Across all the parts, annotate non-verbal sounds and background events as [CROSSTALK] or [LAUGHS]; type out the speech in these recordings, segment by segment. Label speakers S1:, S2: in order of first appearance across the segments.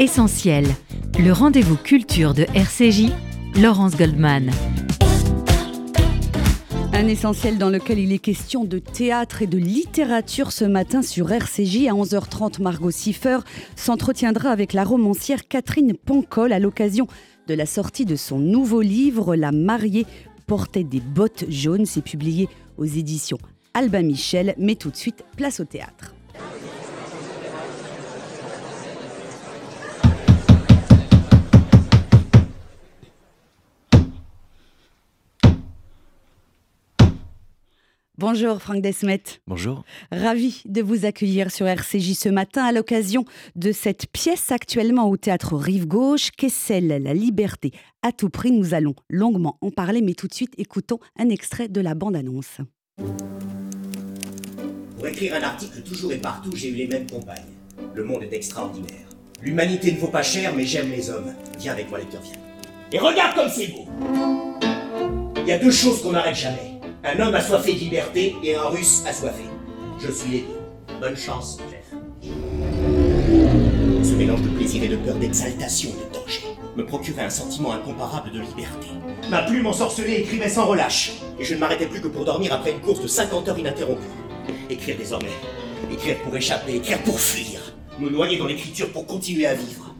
S1: Essentiel, le rendez-vous culture de RCJ, Laurence Goldman.
S2: Un essentiel dans lequel il est question de théâtre et de littérature ce matin sur RCJ à 11h30. Margot Siffer s'entretiendra avec la romancière Catherine Pancol à l'occasion de la sortie de son nouveau livre La mariée portait des bottes jaunes. C'est publié aux éditions Albin Michel. Mais tout de suite, place au théâtre. Bonjour Franck Desmet.
S3: Bonjour.
S2: Ravi de vous accueillir sur RCJ ce matin à l'occasion de cette pièce actuellement au théâtre Rive Gauche, Kessel, la liberté à tout prix. Nous allons longuement en parler, mais tout de suite écoutons un extrait de la bande-annonce.
S4: Pour écrire un article toujours et partout, j'ai eu les mêmes compagnes. Le monde est extraordinaire. L'humanité ne vaut pas cher, mais j'aime les hommes. Viens avec moi, lecteur, viens. Et regarde comme c'est beau Il y a deux choses qu'on n'arrête jamais. Un homme assoiffé de liberté et un russe assoiffé. Je suis les. Bonne chance, Jeff. Ce mélange de plaisir et de peur, d'exaltation et de danger me procurait un sentiment incomparable de liberté. Ma plume ensorcelée écrivait sans relâche, et je ne m'arrêtais plus que pour dormir après une course de 50 heures ininterrompue. Écrire désormais. Écrire pour échapper, écrire pour fuir. Me noyer dans l'écriture pour continuer à vivre.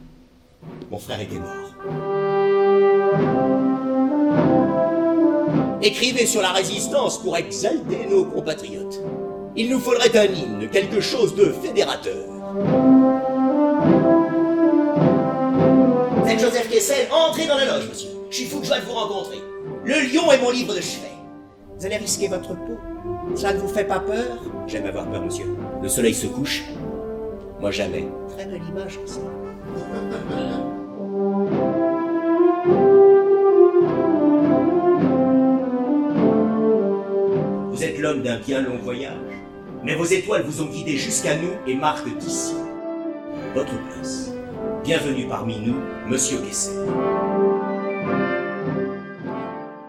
S4: Mon frère était mort. Écrivez sur la résistance pour exalter nos compatriotes. Il nous faudrait un hymne, quelque chose de fédérateur. C'est Joseph Kessel, entrez dans la loge, monsieur. Je suis fou de joie de vous rencontrer. Le lion est mon livre de chevet. Vous allez risquer votre peau. Ça ne vous fait pas peur? J'aime avoir peur, monsieur. Le soleil se couche. Moi jamais. Très belle image, ça. D'un bien long voyage, mais vos étoiles vous ont guidé jusqu'à nous et marquent d'ici votre place. Bienvenue parmi nous, Monsieur Kessel.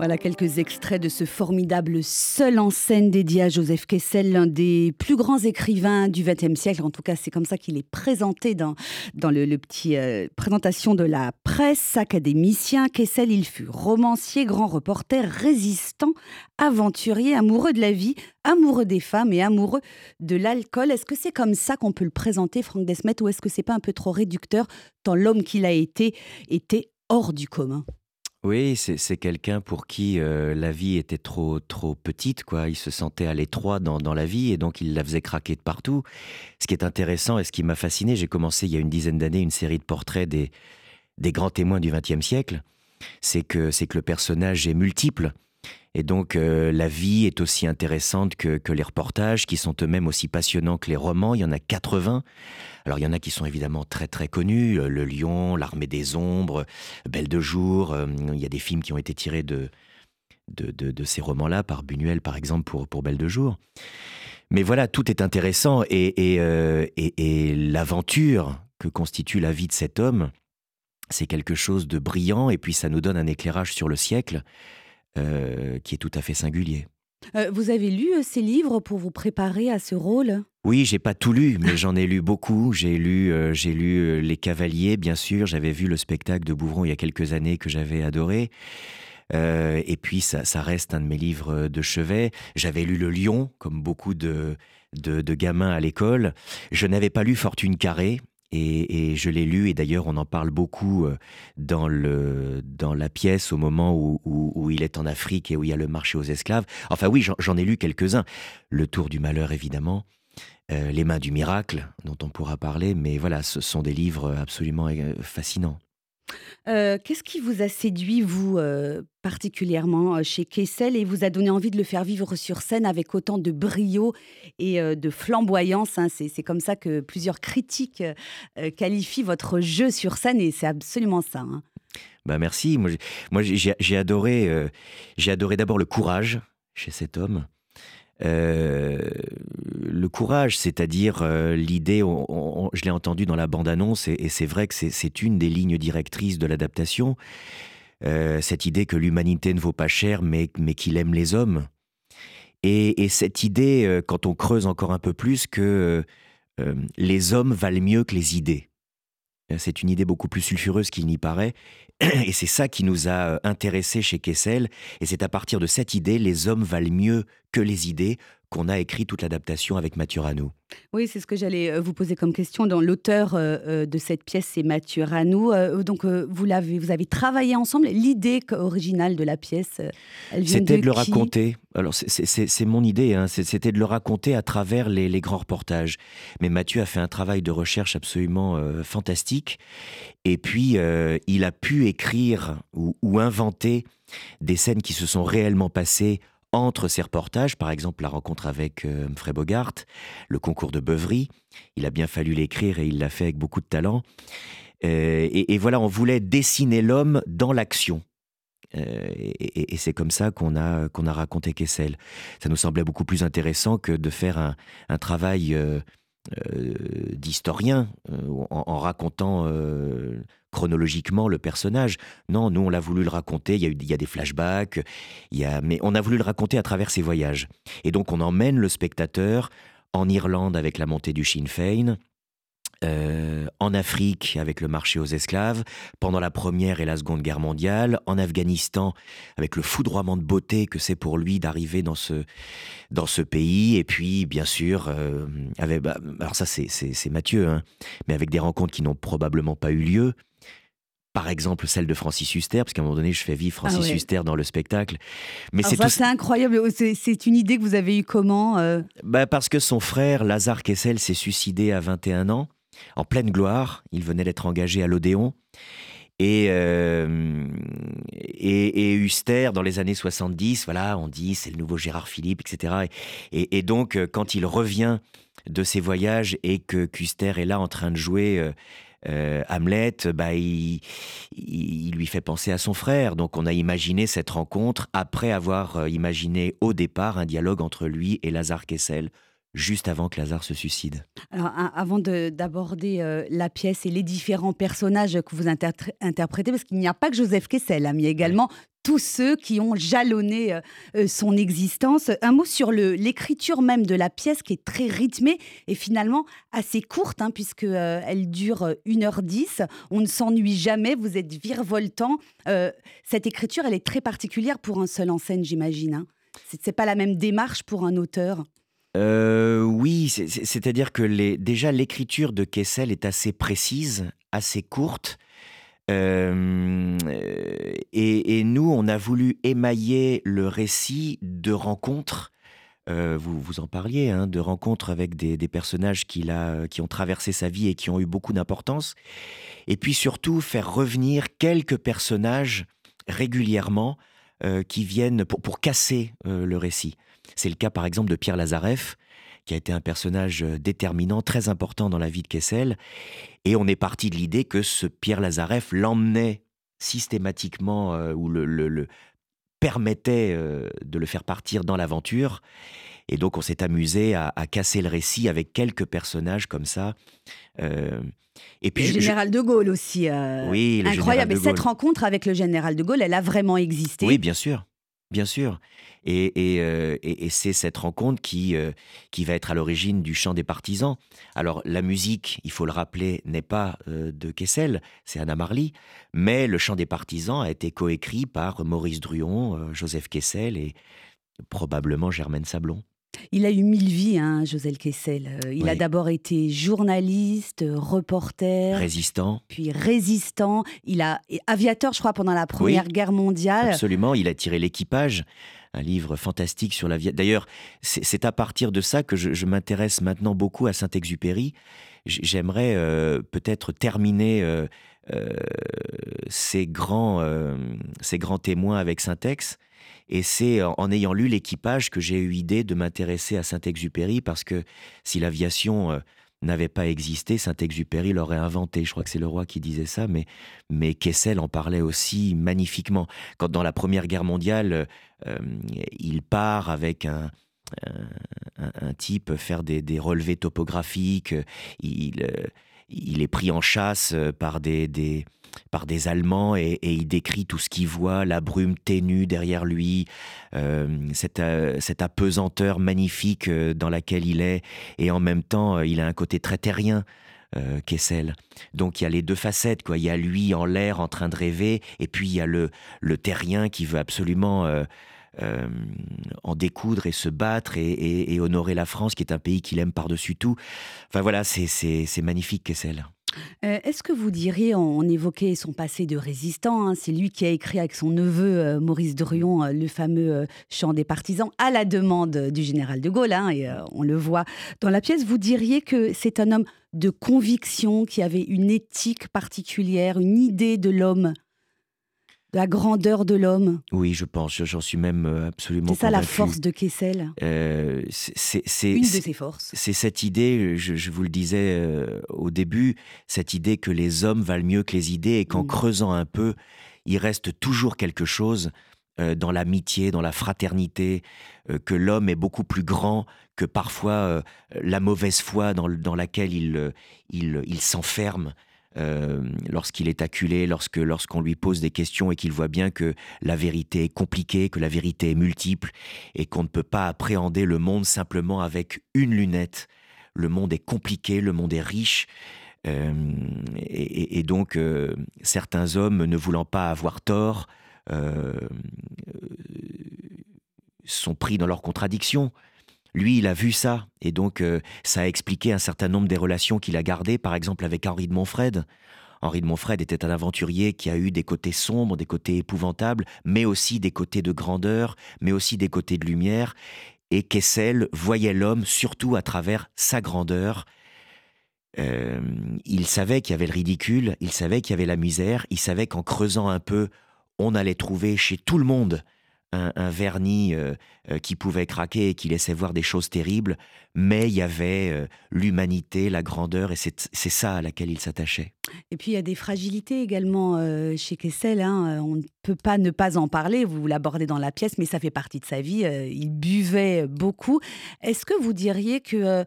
S2: Voilà quelques extraits de ce formidable seul en scène dédié à Joseph Kessel, l'un des plus grands écrivains du XXe siècle. En tout cas, c'est comme ça qu'il est présenté dans, dans le, petit euh, présentation de la presse. Académicien, Kessel, il fut romancier, grand reporter, résistant, aventurier, amoureux de la vie, amoureux des femmes et amoureux de l'alcool. Est-ce que c'est comme ça qu'on peut le présenter, Franck Desmet, ou est-ce que c'est pas un peu trop réducteur tant l'homme qu'il a été était hors du commun?
S3: Oui, c'est quelqu'un pour qui euh, la vie était trop trop petite, quoi. Il se sentait à l'étroit dans, dans, la vie et donc il la faisait craquer de partout. Ce qui est intéressant et ce qui m'a fasciné, j'ai commencé il y a une dizaine d'années une série de portraits des, des grands témoins du XXe siècle. C'est que c'est que le personnage est multiple. Et donc euh, la vie est aussi intéressante que, les reportages, qui sont eux-mêmes aussi passionnants que les romans. Il y en a 80. Alors il y en a qui sont évidemment très très connus, euh, Le Lion, L'Armée des Ombres, Belle de Jour. Euh, il y a des films qui ont été tirés de, ces romans-là, par Buñuel par exemple pour, Belle de Jour. Mais voilà, tout est intéressant et, et, et l'aventure que constitue la vie de cet homme, c'est quelque chose de brillant et puis ça nous donne un éclairage sur le siècle euh, qui est tout à fait singulier.
S2: Euh, vous avez lu euh, ces livres pour vous préparer à ce rôle?
S3: Oui, j'ai pas tout lu, mais j'en ai lu beaucoup. J'ai lu, j'ai lu Les Cavaliers, bien sûr. J'avais vu le spectacle de Bouvron il y a quelques années que j'avais adoré. et puis ça, ça, reste un de mes livres de chevet. J'avais lu Le Lion, comme beaucoup de, de, de gamins à l'école. Je n'avais pas lu Fortune carrée, et, je l'ai lu, et d'ailleurs on en parle beaucoup euh, dans, le, dans la pièce au moment où, où, il est en Afrique et où il y a le marché aux esclaves. Enfin oui, j'en ai lu quelques-uns. Le Tour du Malheur, évidemment. Euh, Les Mains du Miracle, dont on pourra parler, mais voilà, ce sont des livres absolument euh, fascinants.
S2: Euh, qu'est-ce qui vous a séduit, vous, euh, particulièrement euh, chez Kessel et vous a donné envie de le faire vivre sur scène avec autant de brio et de flamboyance hein? C'est comme ça que plusieurs critiques qualifient votre jeu sur scène et c'est absolument ça. Hein.
S3: Bah merci. Moi, j'ai adoré, j'ai adoré d'abord le courage chez cet homme. Euh, le courage, c'est-à-dire euh, l'idée, je l'ai entendu dans la bande-annonce, et, c'est vrai que c'est une des lignes directrices de l'adaptation, euh, cette idée que l'humanité ne vaut pas cher, mais, mais qu'il aime les hommes. Et, cette idée, quand on creuse encore un peu plus, que les hommes valent mieux que les idées. C'est une idée beaucoup plus sulfureuse qu'il n'y paraît. [CLEARS THROAT] Et c'est ça qui nous a intéressés chez Kessel. Et c'est à partir de cette idée, les hommes valent mieux que les idées, qu'on a écrit toute l'adaptation avec Mathieu Ranou.
S2: Oui, c'est ce que j'allais euh, vous poser comme question. Dans l'auteur euh, euh, de cette pièce, c'est Mathieu Ranou. donc, vous l'avez, vous avez travaillé ensemble. L'idée originale de la pièce,
S3: elle vient C'était de, le raconter. Alors, c'est mon idée. Hein. C'était de le raconter à travers les, grands reportages. Mais Mathieu a fait un travail de recherche absolument fantastique. Et puis, il a pu écrire ou, inventer des scènes qui se sont réellement passées entre ces reportages, par exemple la rencontre avec euh, Bogart, le concours de Beuvry, il a bien fallu l'écrire et il l'a fait avec beaucoup de talent. Euh, et, voilà, on voulait dessiner l'homme dans l'action. Euh, et, c'est comme ça qu'on a, qu'on a raconté Kessel. Ça nous semblait beaucoup plus intéressant que de faire un, travail euh, d'historien en, racontant chronologiquement le personnage. Non, nous on l'a voulu le raconter. Il y a, eu, il y a des flashbacks, il y a, mais on a voulu le raconter à travers ses voyages. Et donc on emmène le spectateur en Irlande avec la montée du Sinn Féin, euh, en Afrique avec le marché aux esclaves, pendant la Première et la Seconde Guerre mondiale, en Afghanistan avec le foudroiement de beauté que c'est pour lui d'arriver dans ce, dans ce pays, et puis bien sûr, euh, avec, bah, alors ça c'est Mathieu, hein, mais avec des rencontres qui n'ont probablement pas eu lieu, par exemple celle de Francis Huster, parce qu'à un moment donné, je fais vivre Francis ah Huster dans le spectacle.
S2: Mais c'est tout... incroyable. C'est une idée que vous avez eue comment euh
S3: bah Parce que son frère, Lazare Kessel, s'est suicidé à 21 ans en pleine gloire. Il venait d'être engagé à l'Odéon. Et, euh, et, Huster, dans les années 70, voilà, on dit c'est le nouveau Gérard Philippe, etc. Et, donc, euh, quand il revient de ses voyages et que Custer est là en train de jouer euh, Hamlet, bah, il, il, lui fait penser à son frère. Donc, on a imaginé cette rencontre après avoir imaginé au départ un dialogue entre lui et Lazare Kessel, juste avant que Lazare se suicide.
S2: Alors, avant d'aborder euh, la pièce et les différents personnages que vous interprétez, parce qu'il n'y a pas que Joseph Kessel, hein, mais également tous ceux qui ont jalonné euh, euh, son existence. Un mot sur l'écriture même de la pièce qui est très rythmée et finalement assez courte, hein, puisqu'elle elle dure 1h10. On ne s'ennuie jamais, vous êtes virevoltant. cette écriture, elle est très particulière pour un seul en scène, j'imagine. Hein. Ce n'est pas la même démarche pour un auteur
S3: euh, oui, c'est-à-dire que déjà l'écriture de Kessel est assez précise, assez courte. Euh, et, nous, on a voulu émailler le récit de rencontres. Euh, vous, vous en parliez, hein, de rencontres avec des, personnages qui, ont traversé sa vie et qui ont eu beaucoup d'importance. Et puis surtout, faire revenir quelques personnages régulièrement qui viennent pour casser le récit. C'est le cas par exemple de Pierre Lazareff, qui a été un personnage euh, déterminant, très important dans la vie de Kessel. Et on est parti de l'idée que ce Pierre Lazareff l'emmenait systématiquement euh, ou le, permettait euh, de le faire partir dans l'aventure. Et donc on s'est amusé à, casser le récit avec quelques personnages comme ça.
S2: et puis le général de Gaulle aussi.
S3: oui,
S2: incroyable. Et cette rencontre avec le général de Gaulle, elle a vraiment existé.
S3: Oui, bien sûr. Bien sûr. Euh, et, c'est cette rencontre qui, euh, qui va être à l'origine du chant des partisans. Alors la musique, il faut le rappeler, n'est pas euh, de Kessel, c'est Anna Marly, mais le chant des partisans a été coécrit par Maurice Druon, Joseph Kessel et probablement Germaine Sablon.
S2: Il a eu mille vies, hein, Joseph Kessel. Il a d'abord été journaliste, reporter.
S3: Résistant.
S2: Puis résistant. Il a aviateur, je crois, pendant la Première Guerre mondiale.
S3: Absolument. Il a tiré l'équipage un livre fantastique sur la vie. D'ailleurs, c'est à partir de ça que je, m'intéresse maintenant beaucoup à Saint-Exupéry. J'aimerais euh, peut-être terminer euh, euh, ces, grands, ces grands témoins avec Saint-Ex. Et c'est en, ayant lu l'équipage que j'ai eu idée de m'intéresser à Saint-Exupéry parce que si l'aviation n'avait pas existé, Saint-Exupéry l'aurait inventé. Je crois que c'est le roi qui disait ça, mais, mais Kessel en parlait aussi magnifiquement. Quand dans la Première Guerre mondiale, euh, il part avec un, un, type faire des, des, relevés topographiques, il, euh, il est pris en chasse par des, des par des Allemands et, il décrit tout ce qu'il voit, la brume ténue derrière lui, euh, cette, euh, cette, apesanteur magnifique euh, dans laquelle il est, et en même temps il a un côté très terrien. Kessel. Donc il y a les deux facettes, quoi. Il y a lui en l'air en train de rêver, et puis il y a le, le terrien qui veut absolument en découdre et se battre et, et, honorer la France, qui est un pays qu'il aime par-dessus tout. Enfin voilà, c'est magnifique Kessel.
S2: Euh, est-ce que vous diriez, on, évoquait son passé de résistant, hein, c'est lui qui a écrit avec son neveu euh, Maurice Druon euh, le fameux chant des partisans à la demande du général de Gaulle, hein, et on le voit dans la pièce, vous diriez que c'est un homme de conviction, qui avait une éthique particulière, une idée de l'homme? La grandeur de l'homme.
S3: Oui, je pense, j'en suis même euh, absolument
S2: C'est ça la force de Kessel
S3: euh,
S2: C'est une de ses forces.
S3: C'est cette idée, je, vous le disais euh, au début, cette idée que les hommes valent mieux que les idées et qu'en mm. creusant un peu, il reste toujours quelque chose dans l'amitié, dans la fraternité, que l'homme est beaucoup plus grand que parfois la mauvaise foi dans, laquelle il, il s'enferme. Euh, lorsqu'il est acculé, lorsque lorsqu'on lui pose des questions et qu'il voit bien que la vérité est compliquée, que la vérité est multiple et qu'on ne peut pas appréhender le monde simplement avec une lunette. Le monde est compliqué, le monde est riche. Euh, et, donc, euh, certains hommes, ne voulant pas avoir tort, sont pris dans leurs contradictions. Lui, il a vu ça, et donc euh, ça a expliqué un certain nombre des relations qu'il a gardées, par exemple avec Henri de Montfred. Henri de Montfred était un aventurier qui a eu des côtés sombres, des côtés épouvantables, mais aussi des côtés de grandeur, mais aussi des côtés de lumière. Et Kessel voyait l'homme surtout à travers sa grandeur. Euh, il savait qu'il y avait le ridicule, il savait qu'il y avait la misère, il savait qu'en creusant un peu, on allait trouver chez tout le monde un, vernis euh, euh, qui pouvait craquer et qui laissait voir des choses terribles, mais il y avait euh, l'humanité, la grandeur, et c'est ça à laquelle il s'attachait.
S2: Et puis il y a des fragilités également chez Kessel. Hein. On ne peut pas ne pas en parler, vous l'abordez dans la pièce, mais ça fait partie de sa vie. il buvait beaucoup. Est-ce que vous diriez que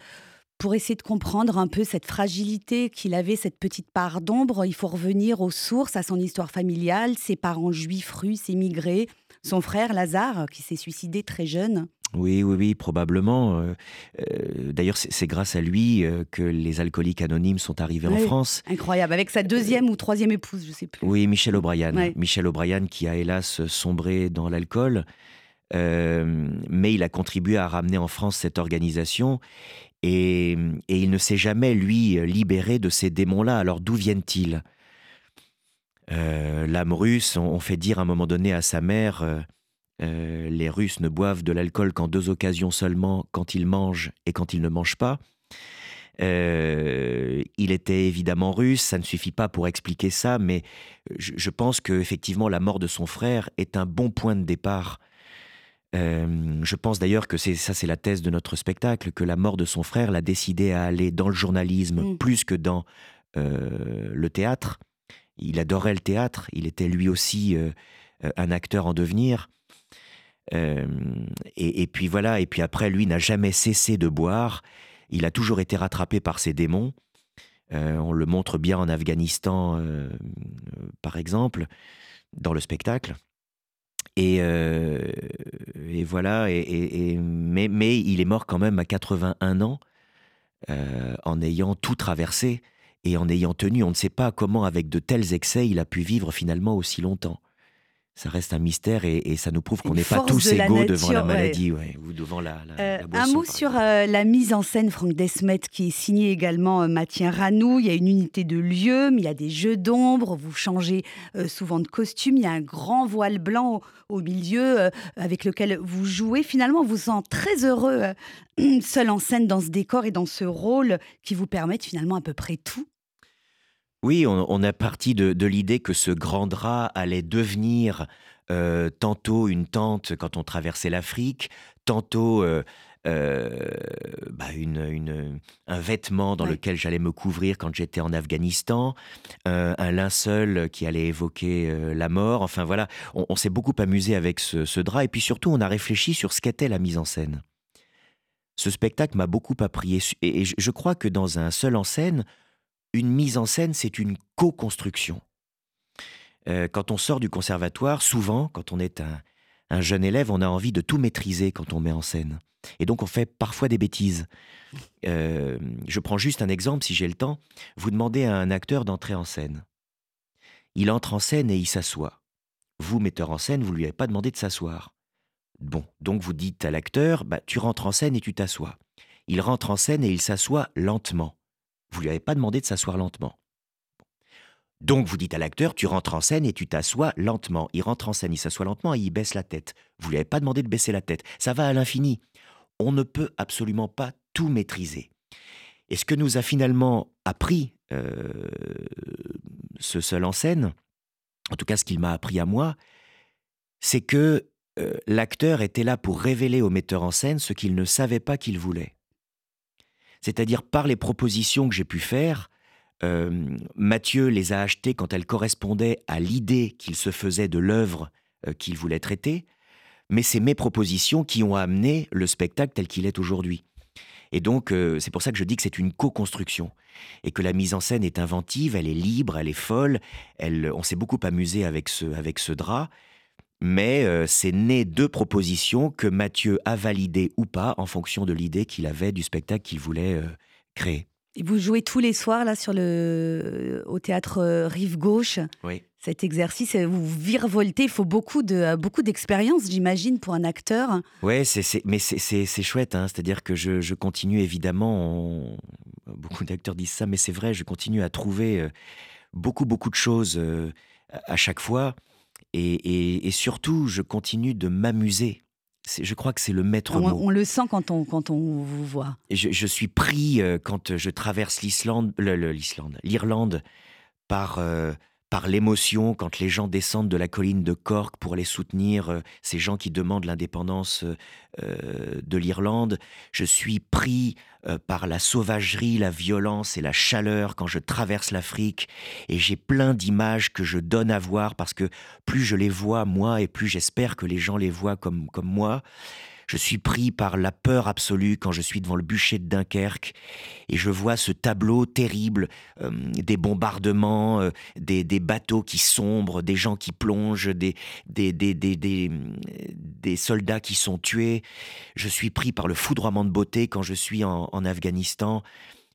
S2: pour essayer de comprendre un peu cette fragilité qu'il avait, cette petite part d'ombre, il faut revenir aux sources, à son histoire familiale, ses parents juifs russes émigrés, son frère Lazare qui s'est suicidé très jeune.
S3: Oui, oui, oui, probablement. Euh, euh, d'ailleurs, c'est grâce à lui euh, que les alcooliques anonymes sont arrivés en France.
S2: Incroyable, avec sa deuxième ou troisième épouse, je ne sais plus.
S3: Oui, Michel O'Brien. Michel O'Brien qui a hélas sombré dans l'alcool. mais il a contribué à ramener en France cette organisation et, et il ne s'est jamais, lui, libéré de ces démons-là. Alors d'où viennent-ils? L'âme russe, on, fait dire à un moment donné à sa mère euh, euh, les Russes ne boivent de l'alcool qu'en deux occasions seulement, quand ils mangent et quand ils ne mangent pas. il était évidemment russe, ça ne suffit pas pour expliquer ça, mais je, pense que effectivement la mort de son frère est un bon point de départ. je pense d'ailleurs que c'est ça, c'est la thèse de notre spectacle, que la mort de son frère l'a décidé à aller dans le journalisme mm. plus que dans le théâtre. Il adorait le théâtre, il était lui aussi euh, euh, un acteur en devenir. Euh, et, puis voilà, et puis après, lui n'a jamais cessé de boire. Il a toujours été rattrapé par ses démons. on le montre bien en Afghanistan, par exemple, dans le spectacle. Et, voilà, et, mais, mais, il est mort quand même à 81 ans, en ayant tout traversé. Et en ayant tenu, on ne sait pas comment, avec de tels excès, il a pu vivre finalement aussi longtemps. Ça reste un mystère et, ça nous prouve qu'on n'est pas tous égaux devant la maladie ou devant la,
S2: euh, Un mot sur euh, la mise en scène, Franck Desmet, qui est signé également euh, Mathien Ranou. Il y a une unité de lieu, mais il y a des jeux d'ombre. Vous changez souvent de costume. Il y a un grand voile blanc au, milieu avec lequel vous jouez. Finalement, vous vous sentez très heureux [CLEARS THROAT] seul en scène dans ce décor et dans ce rôle qui vous permettent finalement à peu près tout.
S3: Oui, on, a parti de, l'idée que ce grand drap allait devenir euh, tantôt une tente quand on traversait l'Afrique, tantôt euh, euh, bah, un vêtement dans lequel j'allais me couvrir quand j'étais en Afghanistan, un linceul qui allait évoquer la mort. Enfin voilà, on, s'est beaucoup amusé avec ce, drap et puis surtout on a réfléchi sur ce qu'était la mise en scène. Ce spectacle m'a beaucoup appris et je crois que dans un seul en scène, une mise en scène, c'est une co-construction. Euh, quand on sort du conservatoire, souvent, quand on est un, jeune élève, on a envie de tout maîtriser quand on met en scène. Et donc on fait parfois des bêtises. Euh, je prends juste un exemple, si j'ai le temps. Vous demandez à un acteur d'entrer en scène. Il entre en scène et il s'assoit. Vous, metteur en scène, vous lui avez pas demandé de s'asseoir. Bon, donc vous dites à l'acteur, bah, tu rentres en scène et tu t'assois. Il rentre en scène et il s'assoit lentement. Vous lui avez pas demandé de s'asseoir lentement. Donc vous dites à l'acteur, tu rentres en scène et tu t'assois lentement. Il rentre en scène, il s'assoit lentement et il baisse la tête. Vous lui avez pas demandé de baisser la tête. Ça va à l'infini. On ne peut absolument pas tout maîtriser. Et ce que nous a finalement appris euh, ce seul en scène, en tout cas ce qu'il m'a appris à moi, c'est que euh, l'acteur était là pour révéler au metteur en scène ce qu'il ne savait pas qu'il voulait. C'est-à-dire par les propositions que j'ai pu faire, euh, Mathieu les a achetées quand elles correspondaient à l'idée qu'il se faisait de l'œuvre euh, qu'il voulait traiter, mais c'est mes propositions qui ont amené le spectacle tel qu'il est aujourd'hui. Et donc, c'est pour ça que je dis que c'est une co-construction et que la mise en scène est inventive, elle est libre, elle est folle. Elle, on s'est beaucoup amusé avec ce, avec ce drap mais euh, c'est né de propositions que Mathieu a validées ou pas en fonction de l'idée qu'il avait du spectacle qu'il voulait euh, créer.
S2: Et vous jouez tous les soirs là sur le au théâtre euh, Rive Gauche.
S3: Oui.
S2: Cet exercice, vous virevoltez, il faut beaucoup de beaucoup d'expérience, j'imagine, pour un acteur.
S3: Oui, c'est, mais c'est, chouette, hein. c'est-à-dire que je, continue évidemment. Beaucoup d'acteurs disent ça, mais c'est vrai, je continue à trouver beaucoup beaucoup de choses à chaque fois. Et, surtout, je continue de m'amuser. Je crois que c'est le maître
S2: on,
S3: mot.
S2: On le sent quand on, quand on vous voit.
S3: je, suis pris euh, quand je traverse l'Islande, l'Islande, l'Irlande par euh, par l'émotion quand les gens descendent de la colline de Cork pour les soutenir, euh, ces gens qui demandent l'indépendance euh, euh, de l'Irlande. Je suis pris par la sauvagerie, la violence et la chaleur quand je traverse l'Afrique et j'ai plein d'images que je donne à voir parce que plus je les vois moi et plus j'espère que les gens les voient comme, comme moi. Je suis pris par la peur absolue quand je suis devant le bûcher de Dunkerque et je vois ce tableau terrible euh, des bombardements, euh, des, bateaux qui sombrent, des gens qui plongent, des, des, soldats qui sont tués. Je suis pris par le foudroiement de beauté quand je suis en, Afghanistan.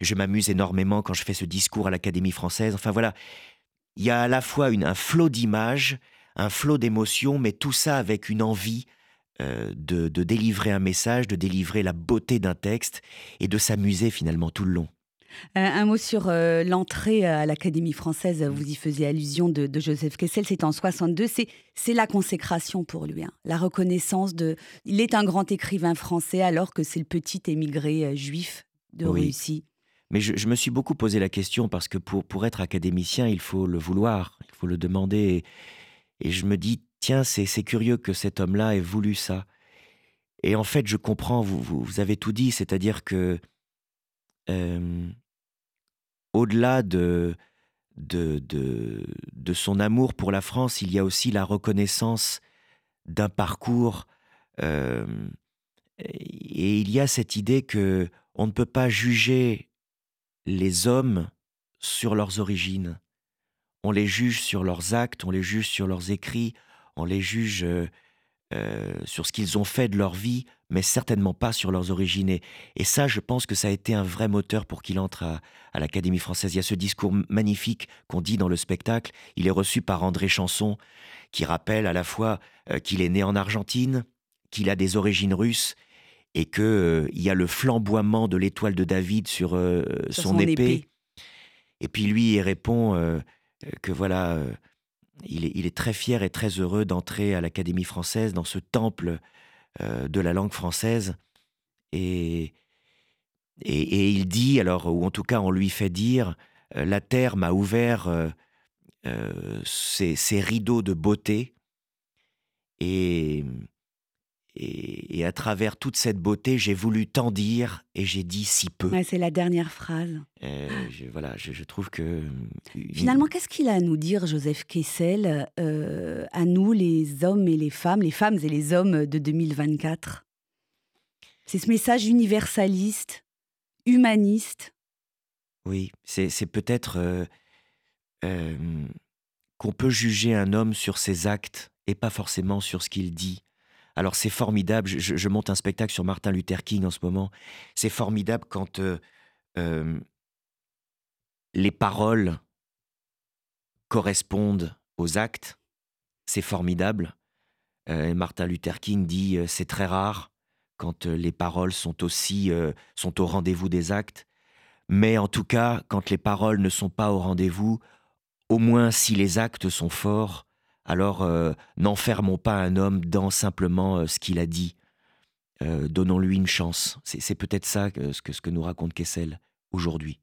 S3: Je m'amuse énormément quand je fais ce discours à l'Académie française. Enfin voilà, il y a à la fois un flot d'images, un flot d'émotions, mais tout ça avec une envie euh, de, délivrer un message, de délivrer la beauté d'un texte et de s'amuser finalement tout le long.
S2: Euh, un mot sur euh, l'entrée à l'Académie française, vous y faisiez allusion de, Joseph Kessel, c'est en 62, c'est la consécration pour lui, hein. la reconnaissance de... Il est un grand écrivain français alors que c'est le petit émigré juif de Russie.
S3: Mais je, me suis beaucoup posé la question parce que pour, pour être académicien, il faut le vouloir, il faut le demander. et je me dis, tiens, c'est curieux que cet homme-là ait voulu ça. Et en fait, je comprends, vous, avez tout dit, c'est-à-dire que au-delà de, de, de, son amour pour la France, il y a aussi la reconnaissance d'un parcours. et il y a cette idée que on ne peut pas juger les hommes sur leurs origines. On les juge sur leurs actes, on les juge sur leurs écrits, on les juge euh, euh, sur ce qu'ils ont fait de leur vie, mais certainement pas sur leurs origines. Et, ça, je pense que ça a été un vrai moteur pour qu'il entre à, l'Académie française. Il y a ce discours magnifique qu'on dit dans le spectacle. Il est reçu par André Chanson, qui rappelle à la fois euh, qu'il est né en Argentine, qu'il a des origines russes, et qu'il il y a le flamboiement de l'étoile de David sur, son, épée. Et puis lui, il répond que voilà il est, très fier et très heureux d'entrer à l'Académie française, dans ce temple euh, de la langue française. Et, et, il dit, alors, ou en tout cas on lui fait dire, euh, la terre m'a ouvert euh, ses, rideaux de beauté. Et, et, à travers toute cette beauté, j'ai voulu tant dire et j'ai dit si peu.
S2: c'est la dernière phrase.
S3: Euh, je, voilà, je, trouve que. Euh,
S2: Finalement, qu'est-ce qu'il a à nous dire, Joseph Kessel, euh, à nous, les hommes et les femmes, les femmes et les hommes de 2024 C'est ce message universaliste, humaniste?
S3: Oui, c'est peut-être qu'on peut juger un homme sur ses actes et pas forcément sur ce qu'il dit Alors c'est formidable, je, monte un spectacle sur Martin Luther King en ce moment. C'est formidable quand euh, euh, les paroles correspondent aux actes. C'est formidable. Euh, Martin Luther King dit c'est très rare quand les paroles sont aussi sont au rendez-vous des actes. Mais en tout cas, quand les paroles ne sont pas au rendez-vous, au moins si les actes sont forts, alors euh, n'enfermons pas un homme dans simplement euh, ce qu'il a dit. Euh, donnons-lui une chance. C'est peut-être ça ce, que, nous raconte Kessel aujourd'hui.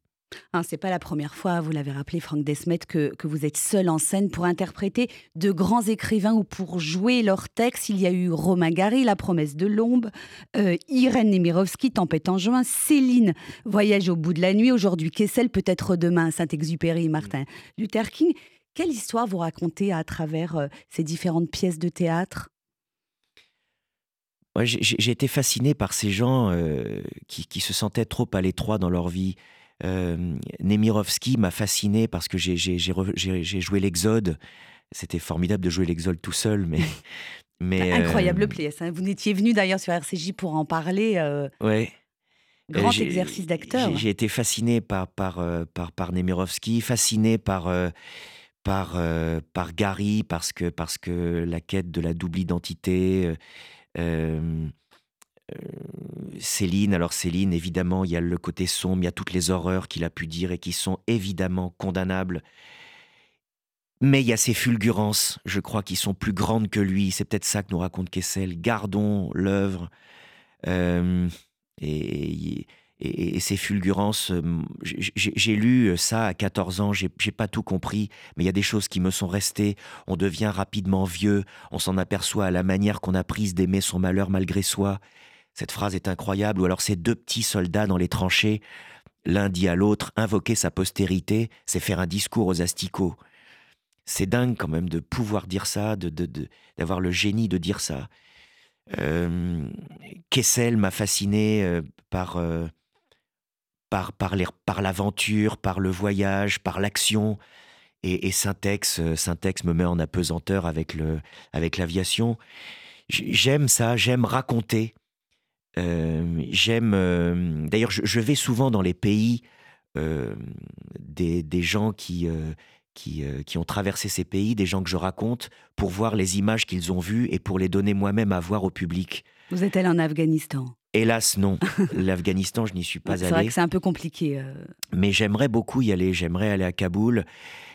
S2: Hein, c'est pas la première fois, vous l'avez rappelé, Franck Desmet, que, que, vous êtes seul en scène pour interpréter de grands écrivains ou pour jouer leurs textes. Il y a eu Romain Gary, La promesse de l'ombre, Irène Nemirovski, Tempête en juin, Céline, Voyage au bout de la nuit, aujourd'hui Kessel, peut-être demain, Saint-Exupéry, Martin Luther King. Quelle histoire vous racontez à travers euh, ces différentes pièces de théâtre?
S3: J'ai été fasciné par ces gens euh, qui, se sentaient trop à l'étroit dans leur vie. Euh, Nemirovski m'a fasciné parce que j'ai joué l'Exode. C'était formidable de jouer l'Exode tout seul, mais. [LAUGHS] [LAUGHS] mais
S2: Incroyable pièce. Hein. Vous n'étiez venu d'ailleurs sur RCJ pour en parler.
S3: Ouais.
S2: Grand exercice d'acteur.
S3: J'ai été fasciné par, par, par, par Nemirovski, fasciné par par, euh, par Gary, parce que, parce que la quête de la double identité. Euh, euh, Céline, alors Céline, évidemment, il y a le côté sombre, il y a toutes les horreurs qu'il a pu dire et qui sont évidemment condamnables. Mais il y a ces fulgurances, je crois, qui sont plus grandes que lui. C'est peut-être ça que nous raconte Kessel. Gardons l'œuvre. et et, ces fulgurances, euh, j'ai lu ça à 14 ans, j'ai pas tout compris, mais il y a des choses qui me sont restées. On devient rapidement vieux, on s'en aperçoit à la manière qu'on a prise d'aimer son malheur malgré soi. Cette phrase est incroyable. Ou alors ces deux petits soldats dans les tranchées, l'un dit à l'autre, invoquer sa postérité, c'est faire un discours aux asticots. C'est dingue quand même de pouvoir dire ça, d'avoir de, le génie de dire ça. Euh, Kessel m'a fasciné euh, par par, par l'aventure, par le voyage, par l'action. Et, Syntex, euh, me met en apesanteur avec le avec l'aviation. J'aime ça, j'aime raconter. Euh, j'aime. Euh, d'ailleurs, je, vais souvent dans les pays des, des, gens qui qui, qui, ont traversé ces pays, des gens que je raconte, pour voir les images qu'ils ont vues et pour les donner moi-même à voir au public.
S2: Vous êtes allé en Afghanistan?
S3: Hélas, non. [LAUGHS] L'Afghanistan, je n'y suis pas allé.
S2: C'est vrai que c'est un peu compliqué. Euh.
S3: Mais j'aimerais beaucoup y aller. J'aimerais aller à Kaboul.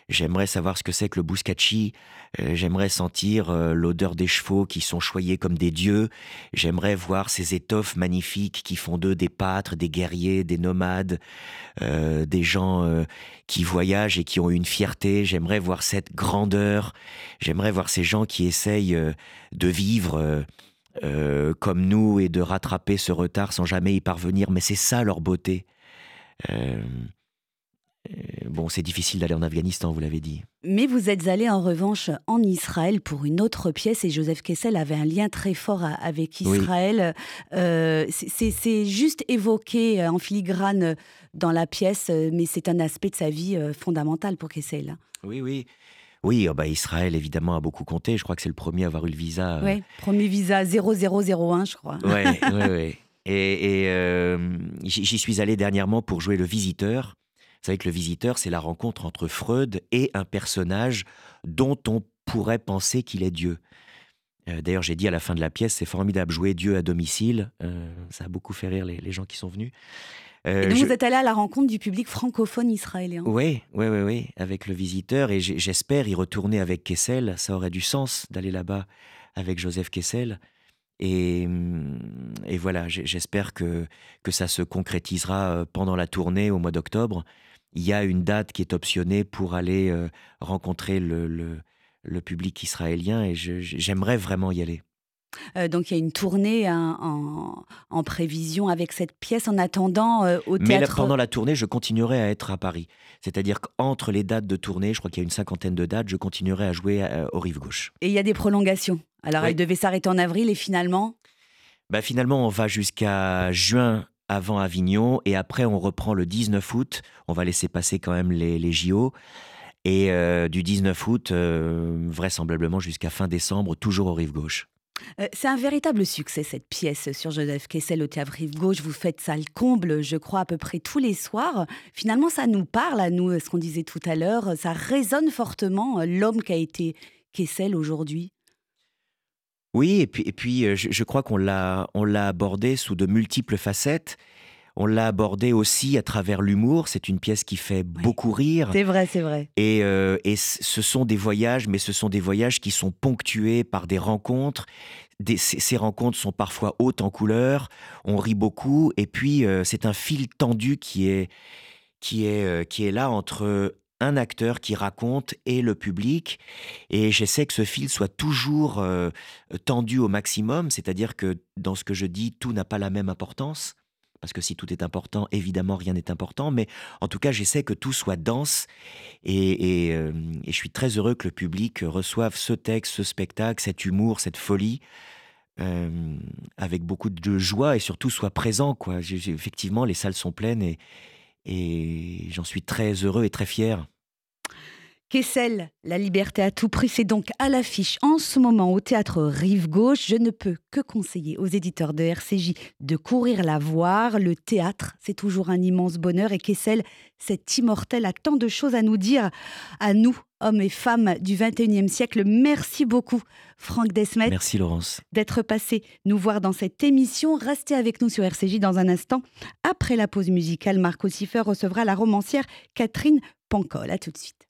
S3: J'aimerais savoir ce que c'est que le bouskachi. Euh, j'aimerais sentir euh, l'odeur des chevaux qui sont choyés comme des dieux. J'aimerais voir ces étoffes magnifiques qui font d'eux des pâtres, des guerriers, des nomades, des gens qui voyagent et qui ont une fierté. J'aimerais voir cette grandeur. J'aimerais voir ces gens qui essayent de vivre euh, comme nous et de rattraper ce retard sans jamais y parvenir. Mais c'est ça leur beauté. Euh, euh, bon, c'est difficile d'aller en Afghanistan, vous l'avez dit.
S2: Mais vous êtes allé en revanche en Israël pour une autre pièce et Joseph Kessel avait un lien très fort avec Israël. c'est juste évoqué en filigrane dans la pièce, mais c'est un aspect de sa vie fondamental pour Kessel.
S3: Oui, oui. Oui, oh bah Israël, évidemment, a beaucoup compté. Je crois que c'est le premier à avoir eu le visa.
S2: Euh. Oui, premier visa 0001, je crois.
S3: Oui, oui, oui. Et, euh, j'y suis allé dernièrement pour jouer le visiteur. Vous savez que le visiteur, c'est la rencontre entre Freud et un personnage dont on pourrait penser qu'il est Dieu. Euh, d'ailleurs, j'ai dit à la fin de la pièce, c'est formidable, jouer Dieu à domicile. ça a beaucoup fait rire les, les gens qui sont venus.
S2: Euh, et donc vous êtes allé à la rencontre du public francophone israélien.
S3: Oui, oui, oui, oui, avec le visiteur. Et j'espère y retourner avec Kessel. Ça aurait du sens d'aller là-bas avec Joseph Kessel. Et, hum, et voilà, j'espère que, que ça se concrétisera euh, pendant la tournée au mois d'octobre. Il y a une date qui est optionnée pour aller euh, rencontrer le, le, le public israélien et j'aimerais vraiment y aller.
S2: Euh, donc il y a une tournée hein, en, prévision avec cette pièce en attendant euh, au théâtre.
S3: Mais pendant la tournée, je continuerai à être à Paris. C'est-à-dire qu'entre les dates de tournée, je crois qu'il y a une cinquantaine de dates, je continuerai à jouer euh, au Rive Gauche.
S2: Et il y a des prolongations. Alors elle devait s'arrêter en avril et finalement
S3: bah, Finalement, on va jusqu'à juin avant Avignon et après on reprend le 19 août. On va laisser passer quand même les, les JO. Et du 19 août, vraisemblablement jusqu'à fin décembre, toujours au Rive Gauche.
S2: Euh, c'est un véritable succès cette pièce sur Joseph Kessel au théâtre Rive Gauche. Vous faites ça le comble, je crois, à peu près tous les soirs. Finalement, ça nous parle à nous, ce qu'on disait tout à l'heure. Ça résonne fortement euh, l'homme qui a été Kessel aujourd'hui.
S3: Oui, et puis, et puis euh, je, je crois qu'on l'a, on l'a abordé sous de multiples facettes. On l'a abordé aussi à travers l'humour. C'est une pièce qui fait beaucoup rire.
S2: C'est vrai, c'est vrai.
S3: Et, euh, et ce sont des voyages, mais ce sont des voyages qui sont ponctués par des rencontres. Des, ces, rencontres sont parfois hautes en couleur. On rit beaucoup. Et puis, euh, c'est un fil tendu qui est, qui est, euh, qui est là entre un acteur qui raconte et le public. Et j'essaie que ce fil soit toujours euh, tendu au maximum, c'est-à-dire que dans ce que je dis, tout n'a pas la même importance. Parce que si tout est important, évidemment, rien n'est important. Mais en tout cas, j'essaie que tout soit dense. Et, euh, je suis très heureux que le public reçoive ce texte, ce spectacle, cet humour, cette folie. Euh, avec beaucoup de joie et surtout soit présent. Quoi. effectivement, les salles sont pleines et j'en suis très heureux et très fier.
S2: Kessel, La liberté à tout prix, c'est donc à l'affiche en ce moment au théâtre Rive Gauche. Je ne peux que conseiller aux éditeurs de RCJ de courir la voir. Le théâtre, c'est toujours un immense bonheur et Kessel, cet immortel, a tant de choses à nous dire, à nous, hommes et femmes du 21e siècle. Merci beaucoup, Franck Desmet.
S3: Merci, Laurence.
S2: D'être passé nous voir dans cette émission. Restez avec nous sur RCJ dans un instant. Après la pause musicale, Marco Siffer recevra la romancière Catherine Pancol. À tout de suite.